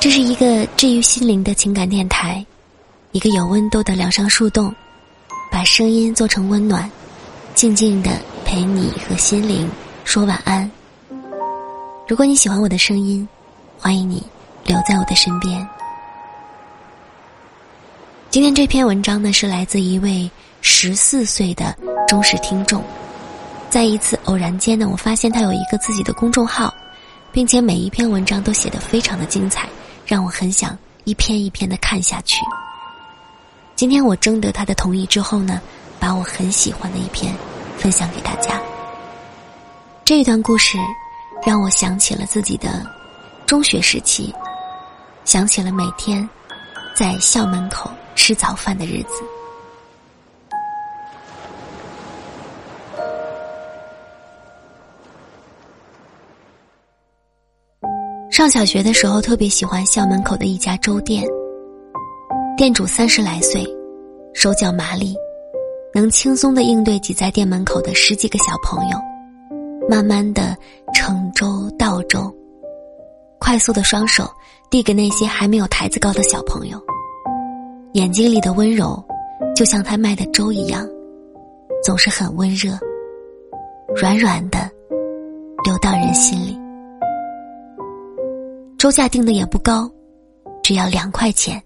这是一个治愈心灵的情感电台，一个有温度的疗伤树洞，把声音做成温暖，静静的陪你和心灵说晚安。如果你喜欢我的声音，欢迎你留在我的身边。今天这篇文章呢，是来自一位十四岁的忠实听众。在一次偶然间呢，我发现他有一个自己的公众号，并且每一篇文章都写得非常的精彩，让我很想一篇一篇的看下去。今天我征得他的同意之后呢，把我很喜欢的一篇分享给大家。这一段故事让我想起了自己的中学时期，想起了每天在校门口吃早饭的日子。上小学的时候，特别喜欢校门口的一家粥店。店主三十来岁，手脚麻利，能轻松的应对挤在店门口的十几个小朋友，慢慢的盛粥倒粥，快速的双手递给那些还没有台子高的小朋友，眼睛里的温柔，就像他卖的粥一样，总是很温热，软软的，流到人心里。粥价定的也不高，只要两块钱，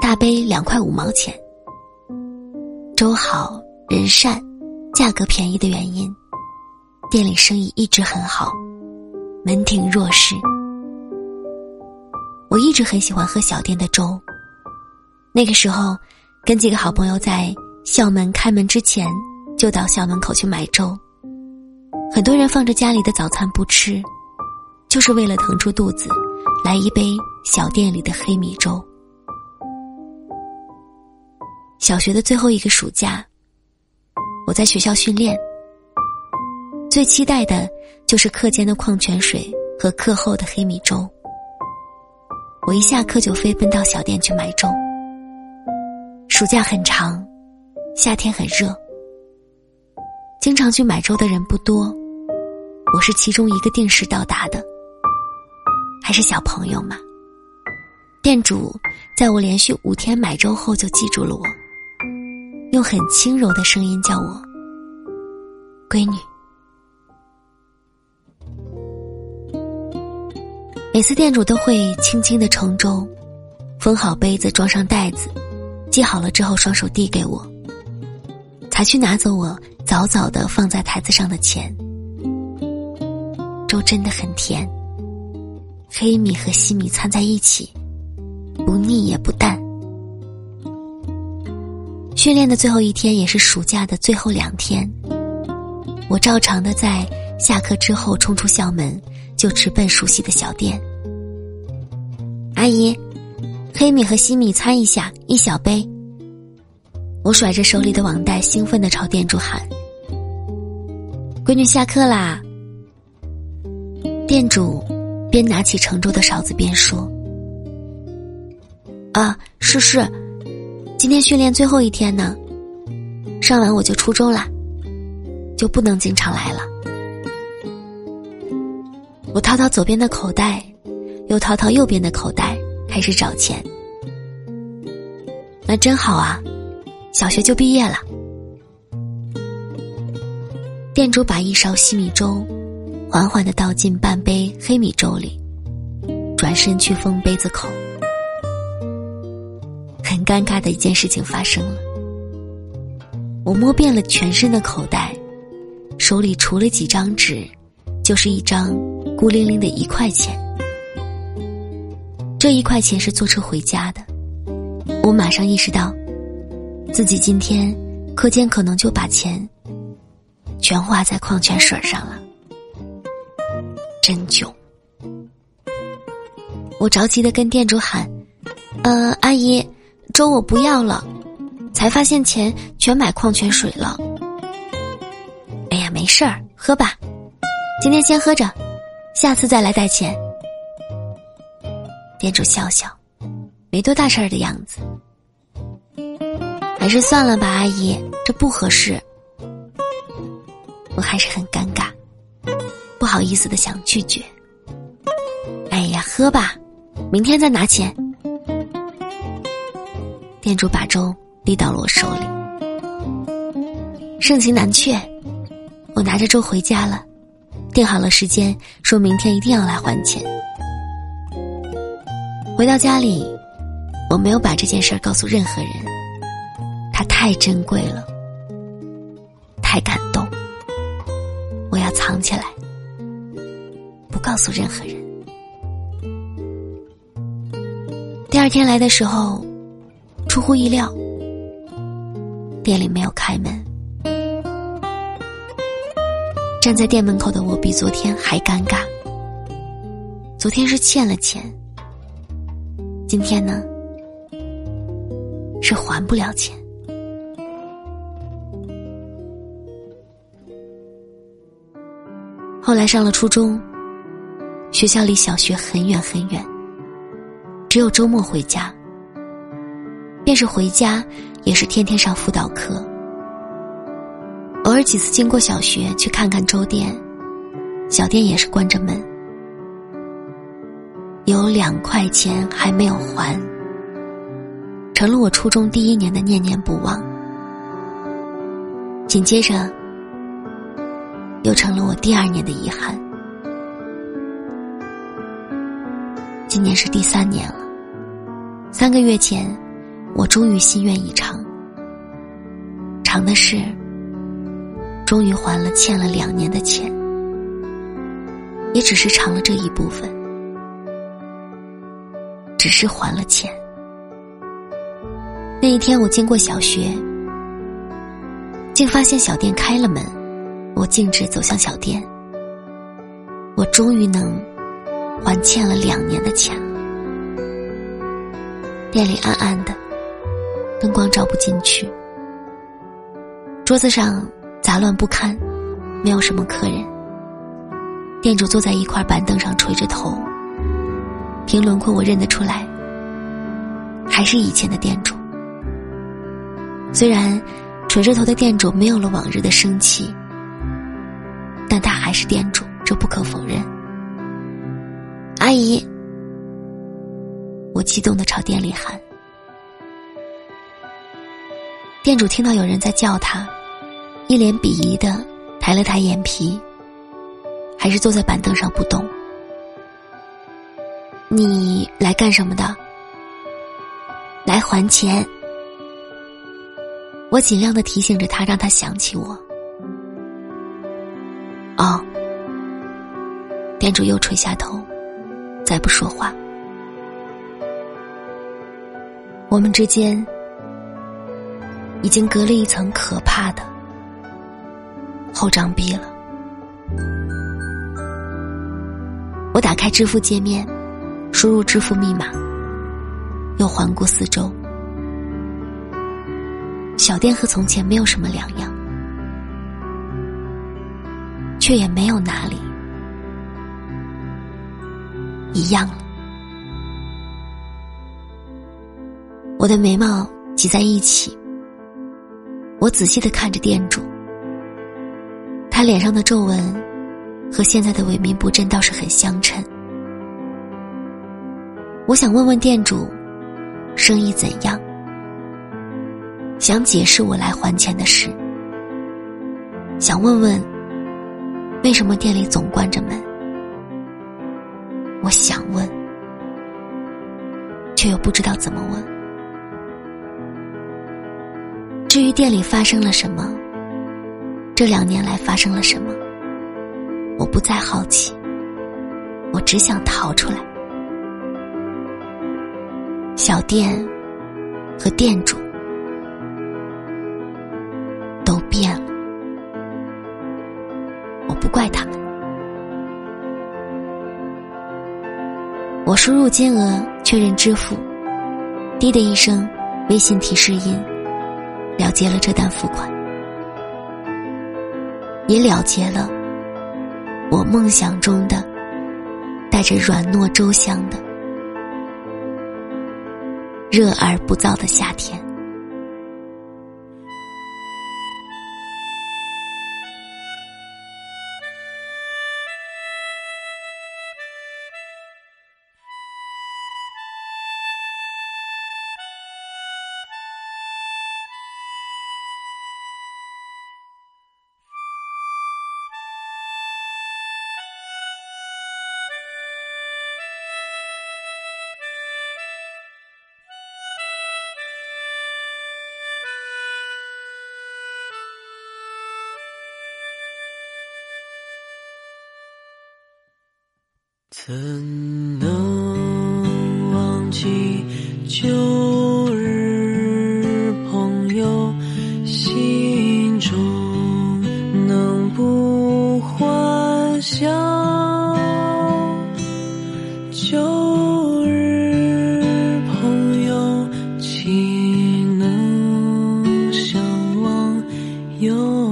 大杯两块五毛钱。粥好人善，价格便宜的原因，店里生意一直很好，门庭若市。我一直很喜欢喝小店的粥。那个时候，跟几个好朋友在校门开门之前，就到校门口去买粥。很多人放着家里的早餐不吃。就是为了腾出肚子，来一杯小店里的黑米粥。小学的最后一个暑假，我在学校训练，最期待的就是课间的矿泉水和课后的黑米粥。我一下课就飞奔到小店去买粥。暑假很长，夏天很热，经常去买粥的人不多，我是其中一个定时到达的。还是小朋友嘛。店主在我连续五天买粥后就记住了我，用很轻柔的声音叫我“闺女”。每次店主都会轻轻的盛粥，封好杯子，装上袋子，系好了之后，双手递给我，才去拿走我早早的放在台子上的钱。粥真的很甜。黑米和西米掺在一起，不腻也不淡。训练的最后一天，也是暑假的最后两天，我照常的在下课之后冲出校门，就直奔熟悉的小店。阿姨，黑米和西米掺一下，一小杯。我甩着手里的网袋，兴奋的朝店主喊：“闺女，下课啦！”店主。边拿起盛粥的勺子边说：“啊，是是，今天训练最后一天呢，上完我就初中啦，就不能经常来了。”我掏掏左边的口袋，又掏掏右边的口袋，开始找钱。那真好啊，小学就毕业了。店主把一勺稀米粥。缓缓的倒进半杯黑米粥里，转身去封杯子口。很尴尬的一件事情发生了。我摸遍了全身的口袋，手里除了几张纸，就是一张孤零零的一块钱。这一块钱是坐车回家的。我马上意识到，自己今天课间可能就把钱全花在矿泉水上了。真囧！我着急的跟店主喊：“呃，阿姨，粥我不要了。”才发现钱全买矿泉水了。哎呀，没事儿，喝吧，今天先喝着，下次再来带钱。店主笑笑，没多大事儿的样子。还是算了吧，阿姨，这不合适。我还是很尴尬。不好意思的想拒绝。哎呀，喝吧，明天再拿钱。店主把粥递到了我手里，盛情难却，我拿着粥回家了，定好了时间，说明天一定要来还钱。回到家里，我没有把这件事儿告诉任何人，它太珍贵了，太感动，我要藏起来，告诉任何人。第二天来的时候，出乎意料，店里没有开门。站在店门口的我比昨天还尴尬。昨天是欠了钱，今天呢是还不了钱。后来上了初中，学校离小学很远很远。只有周末回家，便是回家，也是天天上辅导课。偶尔几次经过小学去看看粥店，小店也是关着门。有两块钱还没有还，成了我初中第一年的念念不忘。紧接着，又成了我第二年的遗憾。今年是第三年了。三个月前，我终于心愿已偿。偿的是，终于还了欠了两年的钱，也只是偿了这一部分，只是还了钱。那一天，我经过小学，竟发现小店开了门，我径直走向小店，我终于能还欠了两年的钱。店里暗暗的，灯光照不进去。桌子上杂乱不堪，没有什么客人。店主坐在一块板凳上垂着头，凭轮廓我认得出来，还是以前的店主。虽然垂着头的店主没有了往日的生气，但他还是店主，这不可否认。阿姨。我激动的朝店里喊，店主听到有人在叫他，一脸鄙夷的抬了抬眼皮，还是坐在板凳上不动。你来干什么的？来还钱。我尽量的提醒着他，让他想起我。哦，店主又垂下头，再不说话。我们之间已经隔了一层可怕的厚障壁了。我打开支付界面，输入支付密码，又环顾四周，小店和从前没有什么两样，却也没有哪里一样了。我的眉毛挤在一起，我仔细的看着店主，他脸上的皱纹和现在的萎靡不振倒是很相称。我想问问店主，生意怎样？想解释我来还钱的事，想问问为什么店里总关着门？我想问，却又不知道怎么问。至于店里发生了什么，这两年来发生了什么，我不再好奇，我只想逃出来。小店和店主都变了，我不怪他我输入金额确认支付，滴的一声，微信提示音。了结了这单付款，也了结了我梦想中的带着软糯粥香的热而不燥的夏天。怎能忘记旧日朋友心中能不欢笑旧日朋友岂能相忘？友